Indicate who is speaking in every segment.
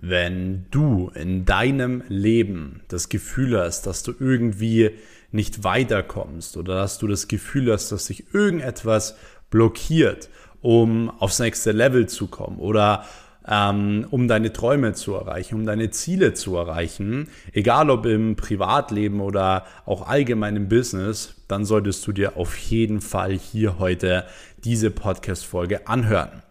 Speaker 1: Wenn du in deinem Leben das Gefühl hast, dass du irgendwie nicht weiterkommst oder dass du das Gefühl hast, dass sich irgendetwas blockiert, um aufs nächste Level zu kommen oder ähm, um deine Träume zu erreichen, um deine Ziele zu erreichen, egal ob im Privatleben oder auch allgemein im Business, dann solltest du dir auf jeden Fall hier heute diese Podcast-Folge anhören.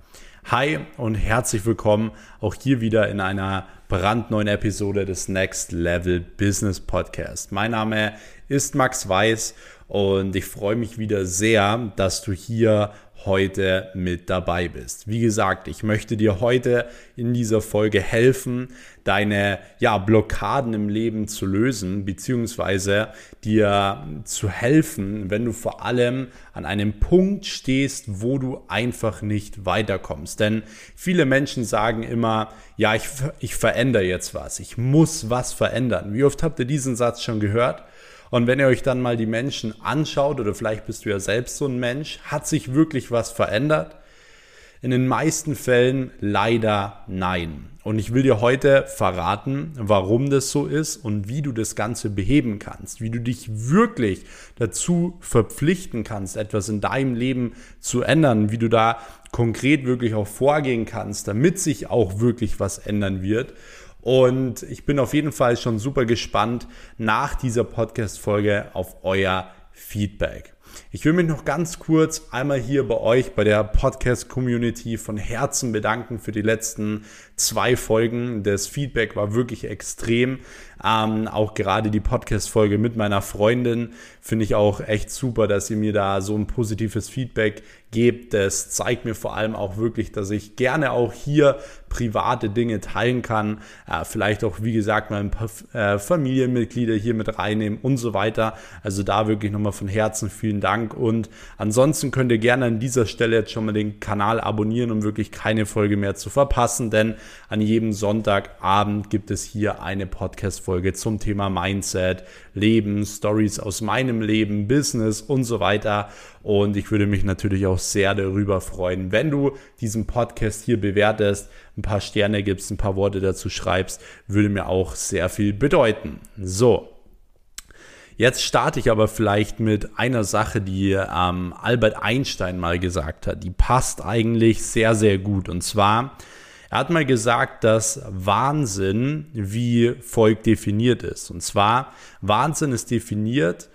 Speaker 1: Hi und herzlich willkommen auch hier wieder in einer brandneuen Episode des Next Level Business Podcast. Mein Name ist Max Weiß und ich freue mich wieder sehr, dass du hier heute mit dabei bist. Wie gesagt, ich möchte dir heute in dieser Folge helfen, deine ja, Blockaden im Leben zu lösen, beziehungsweise dir zu helfen, wenn du vor allem an einem Punkt stehst, wo du einfach nicht weiterkommst. Denn viele Menschen sagen immer, ja, ich, ich verändere jetzt was, ich muss was verändern. Wie oft habt ihr diesen Satz schon gehört? Und wenn ihr euch dann mal die Menschen anschaut, oder vielleicht bist du ja selbst so ein Mensch, hat sich wirklich was verändert? In den meisten Fällen leider nein. Und ich will dir heute verraten, warum das so ist und wie du das Ganze beheben kannst, wie du dich wirklich dazu verpflichten kannst, etwas in deinem Leben zu ändern, wie du da konkret wirklich auch vorgehen kannst, damit sich auch wirklich was ändern wird. Und ich bin auf jeden Fall schon super gespannt nach dieser Podcast-Folge auf euer Feedback. Ich will mich noch ganz kurz einmal hier bei euch, bei der Podcast-Community von Herzen bedanken für die letzten zwei Folgen. Das Feedback war wirklich extrem. Ähm, auch gerade die Podcast-Folge mit meiner Freundin finde ich auch echt super, dass ihr mir da so ein positives Feedback gebt. Das zeigt mir vor allem auch wirklich, dass ich gerne auch hier private Dinge teilen kann. Äh, vielleicht auch, wie gesagt, mal ein paar äh, Familienmitglieder hier mit reinnehmen und so weiter. Also da wirklich nochmal von Herzen vielen Dank. Und ansonsten könnt ihr gerne an dieser Stelle jetzt schon mal den Kanal abonnieren, um wirklich keine Folge mehr zu verpassen. Denn an jedem Sonntagabend gibt es hier eine Podcast-Folge zum Thema Mindset, Leben, Stories aus meinem Leben, Business und so weiter. Und ich würde mich natürlich auch sehr darüber freuen, wenn du diesen Podcast hier bewertest, ein paar Sterne gibst, ein paar Worte dazu schreibst, würde mir auch sehr viel bedeuten. So, Jetzt starte ich aber vielleicht mit einer Sache, die ähm, Albert Einstein mal gesagt hat. Die passt eigentlich sehr, sehr gut. Und zwar, er hat mal gesagt, dass Wahnsinn wie folgt definiert ist. Und zwar, Wahnsinn ist definiert,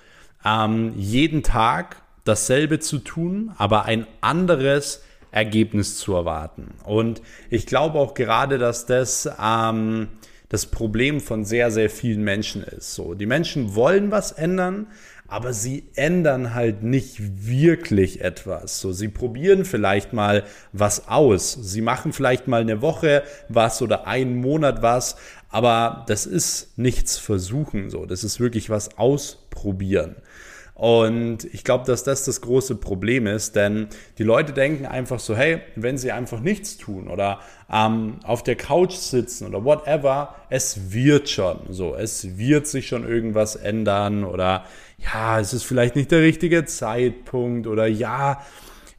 Speaker 1: ähm, jeden Tag dasselbe zu tun, aber ein anderes Ergebnis zu erwarten. Und ich glaube auch gerade, dass das ähm, das Problem von sehr, sehr vielen Menschen ist. So, die Menschen wollen was ändern, aber sie ändern halt nicht wirklich etwas. So, sie probieren vielleicht mal was aus. Sie machen vielleicht mal eine Woche was oder einen Monat was, aber das ist nichts versuchen. So, das ist wirklich was ausprobieren. Und ich glaube, dass das das große Problem ist, denn die Leute denken einfach so, hey, wenn sie einfach nichts tun oder ähm, auf der Couch sitzen oder whatever, es wird schon so, es wird sich schon irgendwas ändern oder ja, es ist vielleicht nicht der richtige Zeitpunkt oder ja,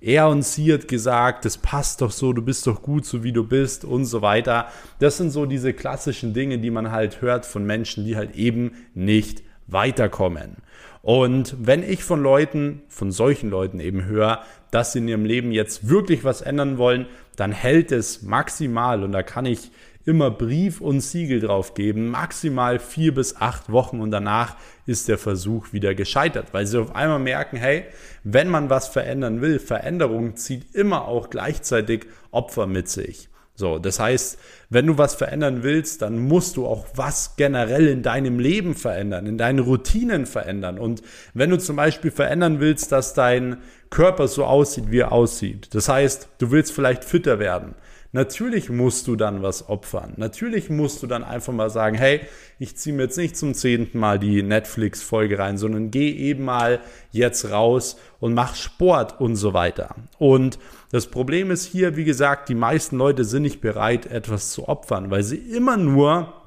Speaker 1: er und sie hat gesagt, das passt doch so, du bist doch gut, so wie du bist und so weiter. Das sind so diese klassischen Dinge, die man halt hört von Menschen, die halt eben nicht weiterkommen. Und wenn ich von Leuten, von solchen Leuten eben höre, dass sie in ihrem Leben jetzt wirklich was ändern wollen, dann hält es maximal, und da kann ich immer Brief und Siegel drauf geben, maximal vier bis acht Wochen und danach ist der Versuch wieder gescheitert, weil sie auf einmal merken, hey, wenn man was verändern will, Veränderung zieht immer auch gleichzeitig Opfer mit sich. So, das heißt, wenn du was verändern willst, dann musst du auch was generell in deinem Leben verändern, in deinen Routinen verändern. Und wenn du zum Beispiel verändern willst, dass dein Körper so aussieht, wie er aussieht, das heißt, du willst vielleicht fitter werden, Natürlich musst du dann was opfern. Natürlich musst du dann einfach mal sagen, hey, ich ziehe mir jetzt nicht zum zehnten Mal die Netflix-Folge rein, sondern geh eben mal jetzt raus und mach Sport und so weiter. Und das Problem ist hier, wie gesagt, die meisten Leute sind nicht bereit, etwas zu opfern, weil sie immer nur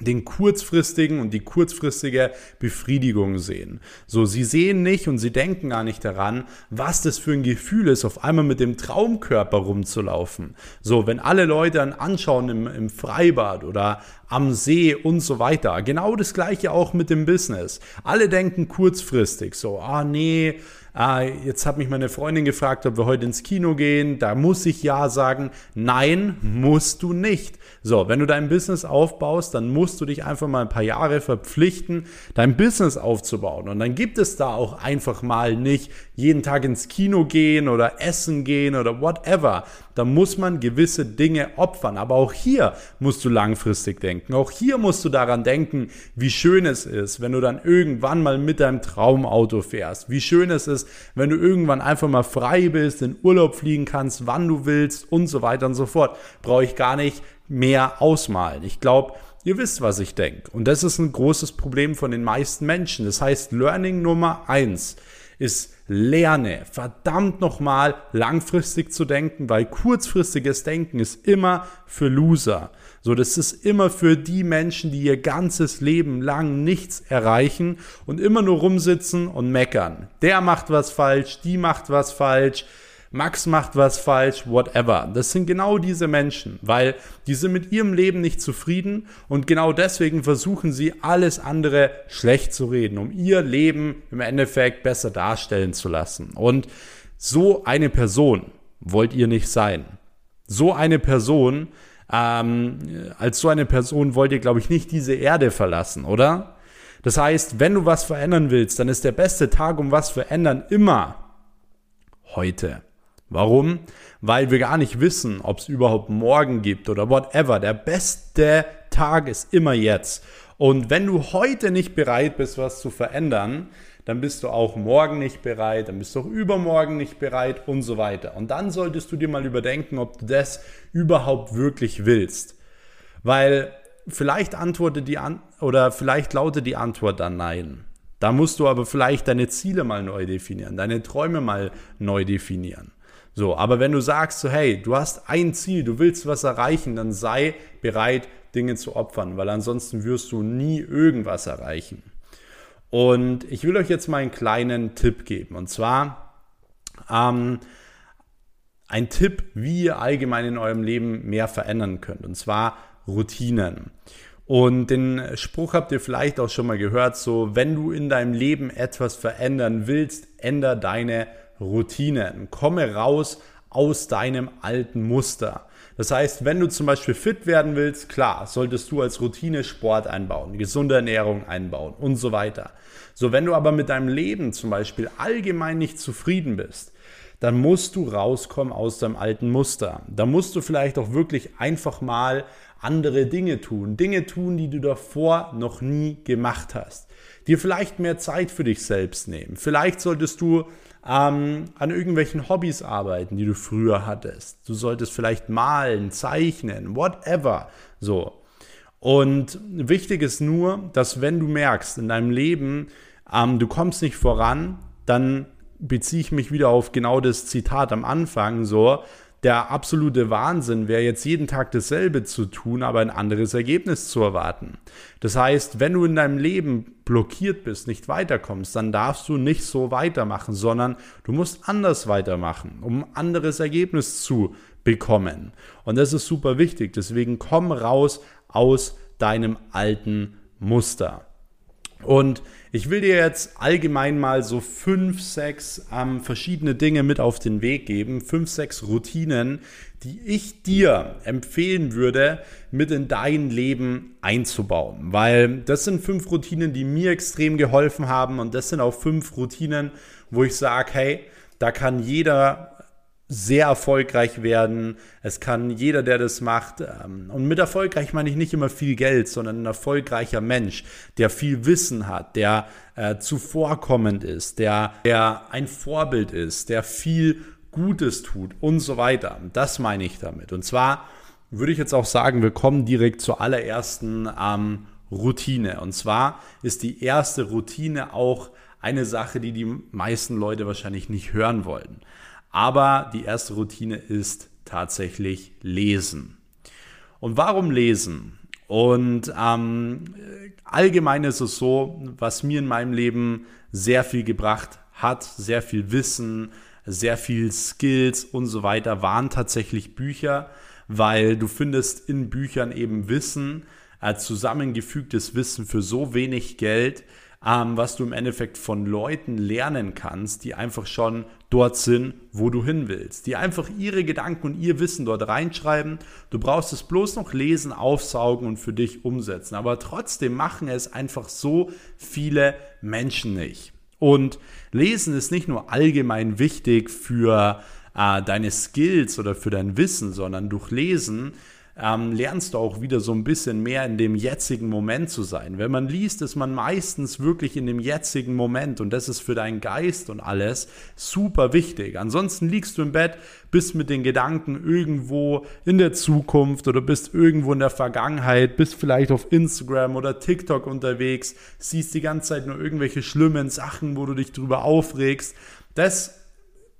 Speaker 1: den kurzfristigen und die kurzfristige Befriedigung sehen. So, sie sehen nicht und sie denken gar nicht daran, was das für ein Gefühl ist, auf einmal mit dem Traumkörper rumzulaufen. So, wenn alle Leute dann anschauen im, im Freibad oder am See und so weiter. Genau das gleiche auch mit dem Business. Alle denken kurzfristig so, ah nee, ah, jetzt hat mich meine Freundin gefragt, ob wir heute ins Kino gehen. Da muss ich ja sagen, nein, musst du nicht. So, wenn du dein Business aufbaust, dann musst du dich einfach mal ein paar Jahre verpflichten, dein Business aufzubauen. Und dann gibt es da auch einfach mal nicht jeden Tag ins Kino gehen oder essen gehen oder whatever. Da muss man gewisse Dinge opfern. Aber auch hier musst du langfristig denken. Auch hier musst du daran denken, wie schön es ist, wenn du dann irgendwann mal mit deinem Traumauto fährst. Wie schön es ist, wenn du irgendwann einfach mal frei bist, in Urlaub fliegen kannst, wann du willst und so weiter und so fort. Brauche ich gar nicht mehr ausmalen. Ich glaube, ihr wisst, was ich denke. Und das ist ein großes Problem von den meisten Menschen. Das heißt, Learning Nummer eins ist lerne verdammt nochmal langfristig zu denken, weil kurzfristiges Denken ist immer für Loser. So, das ist immer für die Menschen, die ihr ganzes Leben lang nichts erreichen und immer nur rumsitzen und meckern. Der macht was falsch, die macht was falsch Max macht was falsch, whatever. Das sind genau diese Menschen, weil die sind mit ihrem Leben nicht zufrieden und genau deswegen versuchen sie alles andere schlecht zu reden, um ihr Leben im Endeffekt besser darstellen zu lassen. Und so eine Person wollt ihr nicht sein. So eine Person, ähm, als so eine Person wollt ihr, glaube ich, nicht diese Erde verlassen, oder? Das heißt, wenn du was verändern willst, dann ist der beste Tag, um was verändern, immer heute. Warum? Weil wir gar nicht wissen, ob es überhaupt morgen gibt oder whatever. Der beste Tag ist immer jetzt. Und wenn du heute nicht bereit bist, was zu verändern, dann bist du auch morgen nicht bereit, dann bist du auch übermorgen nicht bereit und so weiter. Und dann solltest du dir mal überdenken, ob du das überhaupt wirklich willst. Weil vielleicht antwortet die an oder vielleicht lautet die Antwort dann nein. Da musst du aber vielleicht deine Ziele mal neu definieren, deine Träume mal neu definieren. So, aber wenn du sagst so, hey, du hast ein Ziel, du willst was erreichen, dann sei bereit, Dinge zu opfern, weil ansonsten wirst du nie irgendwas erreichen. Und ich will euch jetzt mal einen kleinen Tipp geben. Und zwar ähm, ein Tipp, wie ihr allgemein in eurem Leben mehr verändern könnt. Und zwar Routinen. Und den Spruch habt ihr vielleicht auch schon mal gehört, so, wenn du in deinem Leben etwas verändern willst, änder deine Routinen. Komme raus aus deinem alten Muster. Das heißt, wenn du zum Beispiel fit werden willst, klar, solltest du als Routine Sport einbauen, gesunde Ernährung einbauen und so weiter. So, wenn du aber mit deinem Leben zum Beispiel allgemein nicht zufrieden bist, dann musst du rauskommen aus deinem alten Muster. Da musst du vielleicht auch wirklich einfach mal andere Dinge tun. Dinge tun, die du davor noch nie gemacht hast. Dir vielleicht mehr Zeit für dich selbst nehmen. Vielleicht solltest du ähm, an irgendwelchen Hobbys arbeiten, die du früher hattest. Du solltest vielleicht malen, zeichnen, whatever. So. Und wichtig ist nur, dass wenn du merkst in deinem Leben, ähm, du kommst nicht voran, dann beziehe ich mich wieder auf genau das Zitat am Anfang, so, der absolute Wahnsinn wäre jetzt jeden Tag dasselbe zu tun, aber ein anderes Ergebnis zu erwarten. Das heißt, wenn du in deinem Leben blockiert bist, nicht weiterkommst, dann darfst du nicht so weitermachen, sondern du musst anders weitermachen, um ein anderes Ergebnis zu bekommen. Und das ist super wichtig. Deswegen komm raus aus deinem alten Muster. Und ich will dir jetzt allgemein mal so fünf, sechs ähm, verschiedene Dinge mit auf den Weg geben, fünf, sechs Routinen, die ich dir empfehlen würde, mit in dein Leben einzubauen. Weil das sind fünf Routinen, die mir extrem geholfen haben und das sind auch fünf Routinen, wo ich sage, hey, da kann jeder sehr erfolgreich werden. Es kann jeder, der das macht. Ähm, und mit erfolgreich meine ich nicht immer viel Geld, sondern ein erfolgreicher Mensch, der viel Wissen hat, der äh, zuvorkommend ist, der, der ein Vorbild ist, der viel Gutes tut und so weiter. Das meine ich damit. Und zwar würde ich jetzt auch sagen, wir kommen direkt zur allerersten ähm, Routine. Und zwar ist die erste Routine auch eine Sache, die die meisten Leute wahrscheinlich nicht hören wollen. Aber die erste Routine ist tatsächlich lesen. Und warum lesen? Und ähm, allgemein ist es so, was mir in meinem Leben sehr viel gebracht hat, sehr viel Wissen, sehr viel Skills und so weiter, waren tatsächlich Bücher, weil du findest in Büchern eben Wissen, äh, zusammengefügtes Wissen für so wenig Geld, ähm, was du im Endeffekt von Leuten lernen kannst, die einfach schon dort sind, wo du hin willst, die einfach ihre Gedanken und ihr Wissen dort reinschreiben. Du brauchst es bloß noch lesen, aufsaugen und für dich umsetzen. Aber trotzdem machen es einfach so viele Menschen nicht. Und Lesen ist nicht nur allgemein wichtig für äh, deine Skills oder für dein Wissen, sondern durch Lesen ähm, lernst du auch wieder so ein bisschen mehr in dem jetzigen Moment zu sein. Wenn man liest, ist man meistens wirklich in dem jetzigen Moment und das ist für deinen Geist und alles super wichtig. Ansonsten liegst du im Bett, bist mit den Gedanken irgendwo in der Zukunft oder bist irgendwo in der Vergangenheit, bist vielleicht auf Instagram oder TikTok unterwegs, siehst die ganze Zeit nur irgendwelche schlimmen Sachen, wo du dich drüber aufregst. Das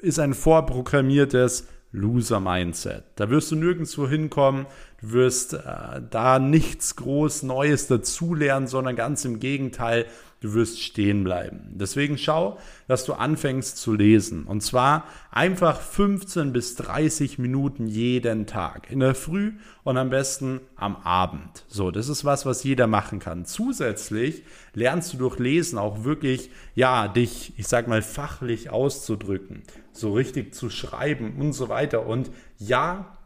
Speaker 1: ist ein vorprogrammiertes Loser-Mindset. Da wirst du nirgendwo hinkommen, du wirst äh, da nichts groß Neues dazulernen, sondern ganz im Gegenteil, du wirst stehen bleiben. Deswegen schau, dass du anfängst zu lesen. Und zwar einfach 15 bis 30 Minuten jeden Tag. In der Früh und am besten am Abend. So, das ist was, was jeder machen kann. Zusätzlich lernst du durch Lesen auch wirklich, ja, dich, ich sag mal, fachlich auszudrücken. So richtig zu schreiben und so weiter. Und ja,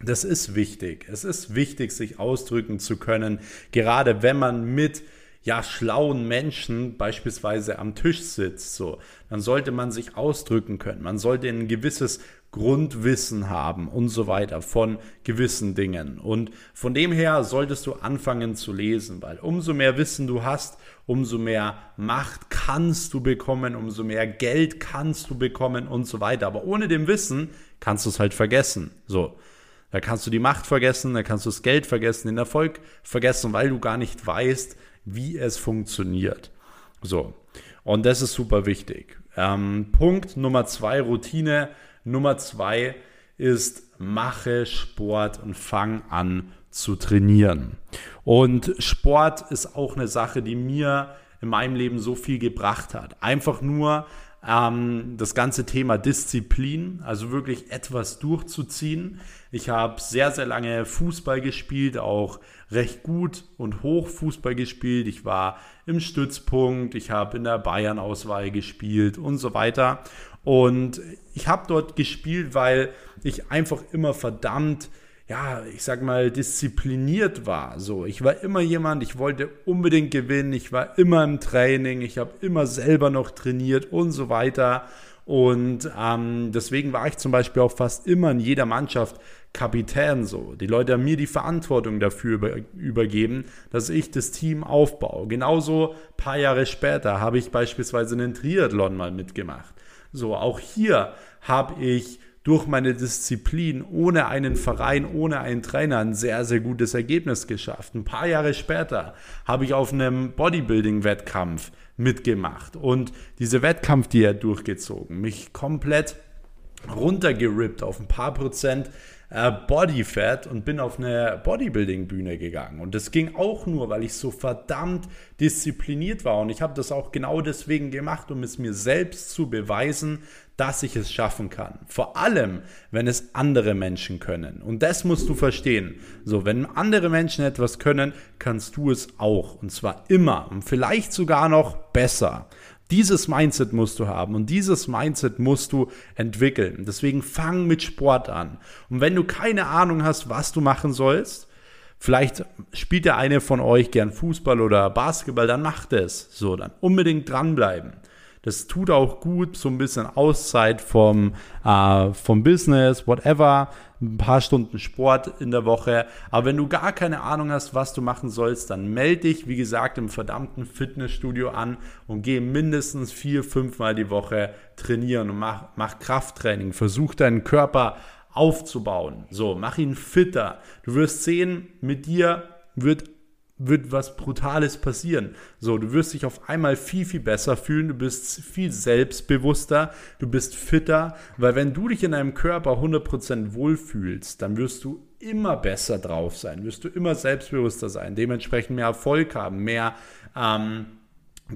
Speaker 1: das ist wichtig. Es ist wichtig, sich ausdrücken zu können, gerade wenn man mit ja, schlauen Menschen beispielsweise am Tisch sitzt, so, dann sollte man sich ausdrücken können. Man sollte ein gewisses Grundwissen haben und so weiter von gewissen Dingen. Und von dem her solltest du anfangen zu lesen, weil umso mehr Wissen du hast, umso mehr Macht kannst du bekommen, umso mehr Geld kannst du bekommen und so weiter. Aber ohne dem Wissen kannst du es halt vergessen. So. Da kannst du die Macht vergessen, da kannst du das Geld vergessen, den Erfolg vergessen, weil du gar nicht weißt, wie es funktioniert. So, und das ist super wichtig. Ähm, Punkt Nummer zwei, Routine Nummer zwei ist, mache Sport und fang an zu trainieren. Und Sport ist auch eine Sache, die mir in meinem Leben so viel gebracht hat. Einfach nur ähm, das ganze Thema Disziplin, also wirklich etwas durchzuziehen. Ich habe sehr, sehr lange Fußball gespielt, auch recht gut und hoch Fußball gespielt. Ich war im Stützpunkt, ich habe in der Bayern-Auswahl gespielt und so weiter. Und ich habe dort gespielt, weil ich einfach immer verdammt ja, ich sag mal, diszipliniert war. So, ich war immer jemand, ich wollte unbedingt gewinnen, ich war immer im Training, ich habe immer selber noch trainiert und so weiter. Und ähm, deswegen war ich zum Beispiel auch fast immer in jeder Mannschaft Kapitän so. Die Leute haben mir die Verantwortung dafür über, übergeben, dass ich das Team aufbaue. Genauso paar Jahre später habe ich beispielsweise einen Triathlon mal mitgemacht. So, auch hier habe ich durch meine Disziplin ohne einen Verein, ohne einen Trainer ein sehr, sehr gutes Ergebnis geschafft. Ein paar Jahre später habe ich auf einem Bodybuilding-Wettkampf mitgemacht und diese Wettkampf, die er durchgezogen, mich komplett runtergerippt auf ein paar Prozent äh, Bodyfat und bin auf eine Bodybuilding-Bühne gegangen. Und das ging auch nur, weil ich so verdammt diszipliniert war. Und ich habe das auch genau deswegen gemacht, um es mir selbst zu beweisen, dass ich es schaffen kann. Vor allem, wenn es andere Menschen können. Und das musst du verstehen. So, wenn andere Menschen etwas können, kannst du es auch. Und zwar immer. Und vielleicht sogar noch besser. Dieses Mindset musst du haben und dieses Mindset musst du entwickeln. Deswegen fang mit Sport an. Und wenn du keine Ahnung hast, was du machen sollst, Vielleicht spielt der eine von euch gern Fußball oder Basketball, dann macht es. So, dann unbedingt dranbleiben. Das tut auch gut, so ein bisschen Auszeit vom, äh, vom Business, whatever, ein paar Stunden Sport in der Woche. Aber wenn du gar keine Ahnung hast, was du machen sollst, dann melde dich, wie gesagt, im verdammten Fitnessstudio an und geh mindestens vier, fünf Mal die Woche trainieren und mach, mach Krafttraining. Versuch deinen Körper aufzubauen. So, mach ihn fitter. Du wirst sehen, mit dir wird wird was Brutales passieren. So, du wirst dich auf einmal viel, viel besser fühlen, du bist viel selbstbewusster, du bist fitter, weil wenn du dich in deinem Körper 100% wohlfühlst, dann wirst du immer besser drauf sein, wirst du immer selbstbewusster sein, dementsprechend mehr Erfolg haben, mehr ähm,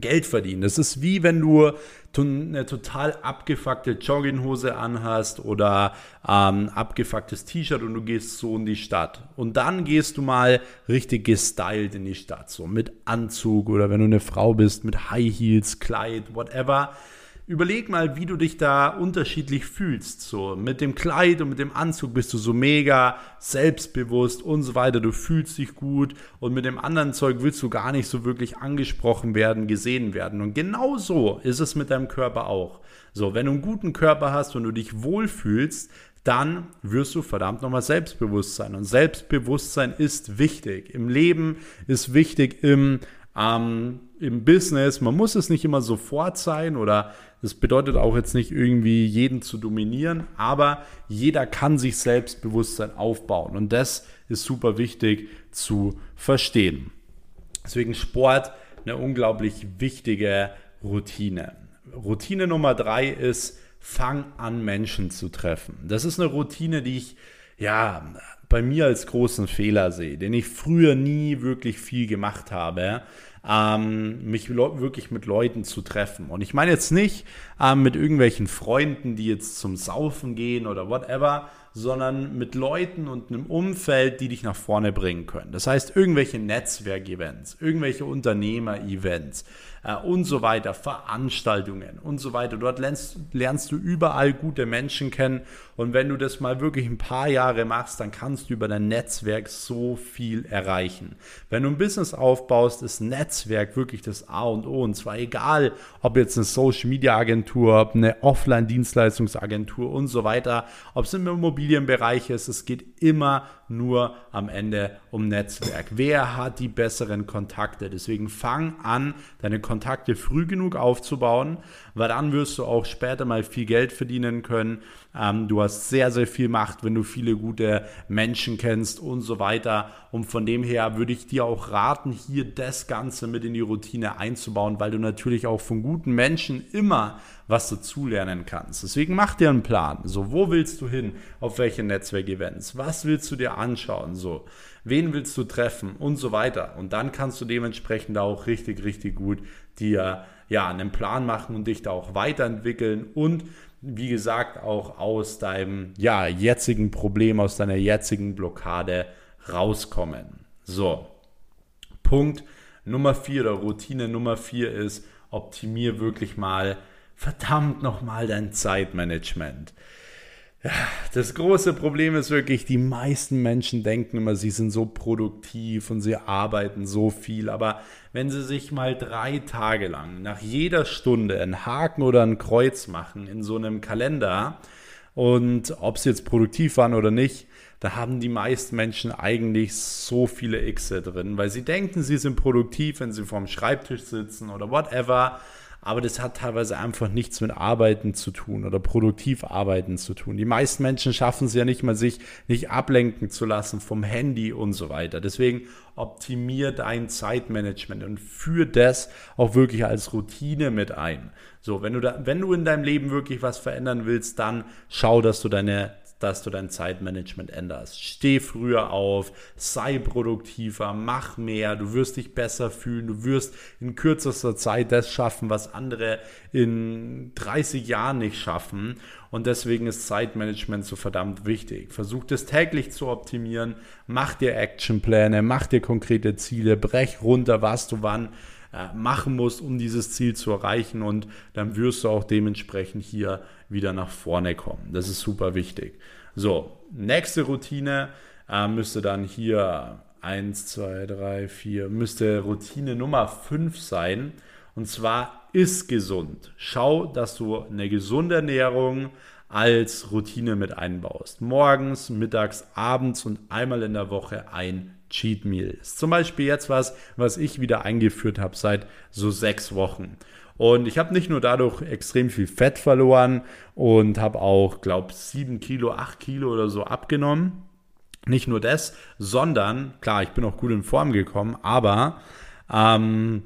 Speaker 1: Geld verdienen. Das ist wie wenn du eine total abgefuckte Jogginghose anhast oder ähm, abgefucktes T-Shirt und du gehst so in die Stadt. Und dann gehst du mal richtig gestylt in die Stadt, so mit Anzug oder wenn du eine Frau bist, mit High Heels, Kleid, whatever überleg mal, wie du dich da unterschiedlich fühlst. So mit dem Kleid und mit dem Anzug bist du so mega selbstbewusst und so weiter. Du fühlst dich gut und mit dem anderen Zeug willst du gar nicht so wirklich angesprochen werden, gesehen werden. Und genau so ist es mit deinem Körper auch. So, wenn du einen guten Körper hast und du dich wohlfühlst, dann wirst du verdammt nochmal selbstbewusst sein. Und Selbstbewusstsein ist wichtig. Im Leben ist wichtig, im ähm, im Business, man muss es nicht immer sofort sein oder das bedeutet auch jetzt nicht irgendwie jeden zu dominieren, aber jeder kann sich Selbstbewusstsein aufbauen und das ist super wichtig zu verstehen. Deswegen Sport eine unglaublich wichtige Routine. Routine Nummer drei ist, fang an Menschen zu treffen. Das ist eine Routine, die ich ja bei mir als großen Fehler sehe, den ich früher nie wirklich viel gemacht habe, ähm, mich wirklich mit Leuten zu treffen. Und ich meine jetzt nicht ähm, mit irgendwelchen Freunden, die jetzt zum Saufen gehen oder whatever, sondern mit Leuten und einem Umfeld, die dich nach vorne bringen können. Das heißt, irgendwelche Netzwerkevents, irgendwelche Unternehmer-Events äh, und so weiter, Veranstaltungen und so weiter. Dort lernst, lernst du überall gute Menschen kennen und wenn du das mal wirklich ein paar Jahre machst, dann kannst du über dein Netzwerk so viel erreichen. Wenn du ein Business aufbaust, ist Netzwerk wirklich das A und O und zwar egal, ob jetzt eine Social Media Agentur, eine Offline Dienstleistungsagentur und so weiter, ob es im Immobilienbereich ist, es geht immer nur am Ende um Netzwerk. Wer hat die besseren Kontakte? Deswegen fang an, deine Kontakte früh genug aufzubauen, weil dann wirst du auch später mal viel Geld verdienen können. Ähm, du hast sehr, sehr viel Macht, wenn du viele gute Menschen kennst und so weiter. Und von dem her würde ich dir auch raten, hier das Ganze mit in die Routine einzubauen, weil du natürlich auch von guten Menschen immer was dazulernen kannst. Deswegen mach dir einen Plan. So, wo willst du hin? Auf welche Netzwerkevents? Was willst du dir anschauen? So, wen willst du treffen? Und so weiter. Und dann kannst du dementsprechend auch richtig, richtig gut dir ja einen Plan machen und dich da auch weiterentwickeln und wie gesagt auch aus deinem ja jetzigen Problem, aus deiner jetzigen Blockade rauskommen. So, Punkt Nummer vier oder Routine Nummer vier ist, optimier wirklich mal verdammt nochmal dein Zeitmanagement. Das große Problem ist wirklich, die meisten Menschen denken immer, sie sind so produktiv und sie arbeiten so viel. Aber wenn sie sich mal drei Tage lang nach jeder Stunde einen Haken oder ein Kreuz machen in so einem Kalender und ob sie jetzt produktiv waren oder nicht, da haben die meisten Menschen eigentlich so viele Xe drin, weil sie denken, sie sind produktiv, wenn sie vorm Schreibtisch sitzen oder whatever aber das hat teilweise einfach nichts mit Arbeiten zu tun oder produktiv arbeiten zu tun. Die meisten Menschen schaffen es ja nicht mal, sich nicht ablenken zu lassen vom Handy und so weiter. Deswegen optimier dein Zeitmanagement und führ das auch wirklich als Routine mit ein. So, wenn du da, wenn du in deinem Leben wirklich was verändern willst, dann schau, dass du deine dass du dein Zeitmanagement änderst. Steh früher auf, sei produktiver, mach mehr, du wirst dich besser fühlen, du wirst in kürzester Zeit das schaffen, was andere in 30 Jahren nicht schaffen. Und deswegen ist Zeitmanagement so verdammt wichtig. Versuch das täglich zu optimieren, mach dir Actionpläne, mach dir konkrete Ziele, brech runter, was du wann äh, machen musst, um dieses Ziel zu erreichen und dann wirst du auch dementsprechend hier wieder nach vorne kommen. Das ist super wichtig. So, nächste Routine äh, müsste dann hier 1, 2, 3, 4, müsste Routine Nummer 5 sein. Und zwar ist gesund. Schau, dass du eine gesunde Ernährung als Routine mit einbaust. Morgens, mittags, abends und einmal in der Woche ein Cheat Meal ist. Zum Beispiel jetzt was, was ich wieder eingeführt habe seit so sechs Wochen. Und ich habe nicht nur dadurch extrem viel Fett verloren und habe auch, glaube ich, sieben Kilo, acht Kilo oder so abgenommen. Nicht nur das, sondern, klar, ich bin auch gut in Form gekommen, aber ähm,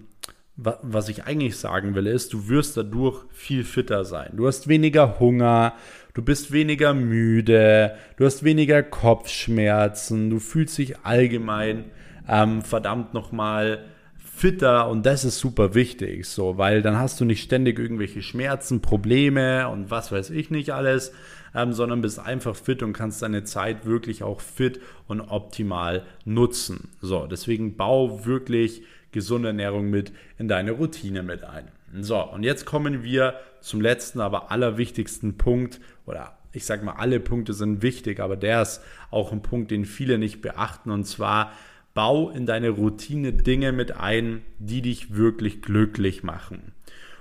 Speaker 1: was ich eigentlich sagen will, ist, du wirst dadurch viel fitter sein. Du hast weniger Hunger, du bist weniger müde, du hast weniger Kopfschmerzen, du fühlst dich allgemein ähm, verdammt nochmal fitter und das ist super wichtig, so, weil dann hast du nicht ständig irgendwelche Schmerzen, Probleme und was weiß ich nicht alles, ähm, sondern bist einfach fit und kannst deine Zeit wirklich auch fit und optimal nutzen. So, deswegen bau wirklich gesunde Ernährung mit in deine Routine mit ein. So, und jetzt kommen wir zum letzten, aber allerwichtigsten Punkt oder ich sage mal, alle Punkte sind wichtig, aber der ist auch ein Punkt, den viele nicht beachten und zwar bau in deine Routine Dinge mit ein, die dich wirklich glücklich machen.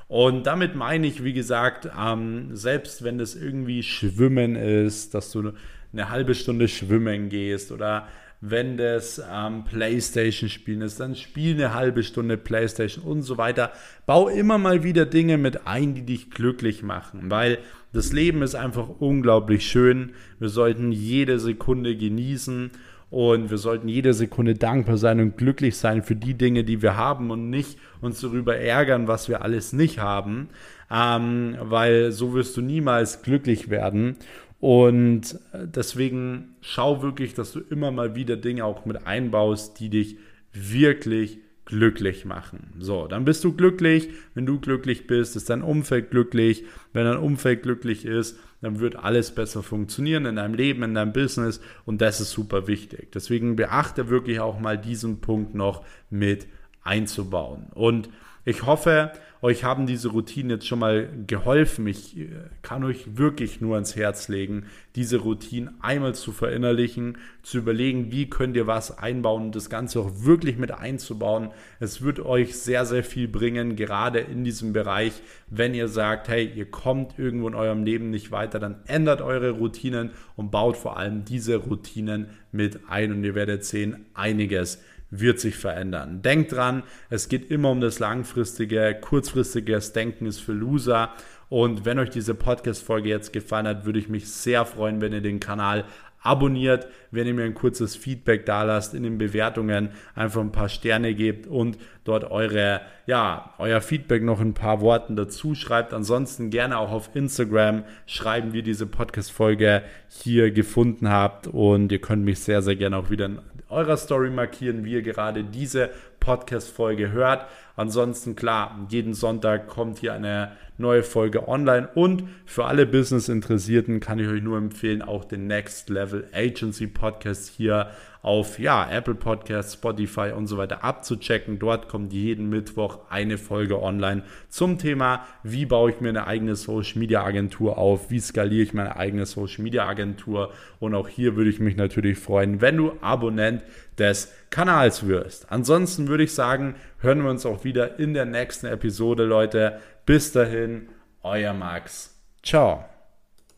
Speaker 1: Und damit meine ich, wie gesagt, ähm, selbst wenn das irgendwie Schwimmen ist, dass du eine halbe Stunde schwimmen gehst oder wenn das ähm, Playstation spielen ist, dann spiel eine halbe Stunde Playstation und so weiter. Bau immer mal wieder Dinge mit ein, die dich glücklich machen, weil das Leben ist einfach unglaublich schön. Wir sollten jede Sekunde genießen und wir sollten jede Sekunde dankbar sein und glücklich sein für die Dinge, die wir haben und nicht uns darüber ärgern, was wir alles nicht haben, ähm, weil so wirst du niemals glücklich werden. Und deswegen schau wirklich, dass du immer mal wieder Dinge auch mit einbaust, die dich wirklich glücklich machen. So, dann bist du glücklich. Wenn du glücklich bist, ist dein Umfeld glücklich. Wenn dein Umfeld glücklich ist, dann wird alles besser funktionieren in deinem Leben, in deinem Business und das ist super wichtig. Deswegen beachte wirklich auch mal diesen Punkt noch mit einzubauen. Und ich hoffe, euch haben diese Routinen jetzt schon mal geholfen. Ich äh, kann euch wirklich nur ans Herz legen, diese Routinen einmal zu verinnerlichen, zu überlegen, wie könnt ihr was einbauen und das Ganze auch wirklich mit einzubauen. Es wird euch sehr, sehr viel bringen, gerade in diesem Bereich, wenn ihr sagt, hey, ihr kommt irgendwo in eurem Leben nicht weiter, dann ändert eure Routinen und baut vor allem diese Routinen mit ein und ihr werdet sehen, einiges wird sich verändern. Denkt dran, es geht immer um das langfristige, kurzfristiges Denken ist für Loser. Und wenn euch diese Podcast-Folge jetzt gefallen hat, würde ich mich sehr freuen, wenn ihr den Kanal abonniert, wenn ihr mir ein kurzes Feedback da lasst in den Bewertungen, einfach ein paar Sterne gebt und dort eure, ja, euer Feedback noch ein paar Worten dazu schreibt. Ansonsten gerne auch auf Instagram schreiben, wie ihr diese Podcast-Folge hier gefunden habt und ihr könnt mich sehr, sehr gerne auch wieder eurer Story markieren, wie ihr gerade diese Podcast-Folge hört. Ansonsten klar, jeden Sonntag kommt hier eine neue Folge online und für alle Business-Interessierten kann ich euch nur empfehlen, auch den Next Level Agency Podcast hier auf ja, Apple Podcasts, Spotify und so weiter abzuchecken. Dort kommt jeden Mittwoch eine Folge online zum Thema, wie baue ich mir eine eigene Social Media Agentur auf, wie skaliere ich meine eigene Social Media Agentur. Und auch hier würde ich mich natürlich freuen, wenn du Abonnent des Kanals wirst. Ansonsten würde ich sagen, hören wir uns auch wieder in der nächsten Episode, Leute. Bis dahin, euer Max. Ciao.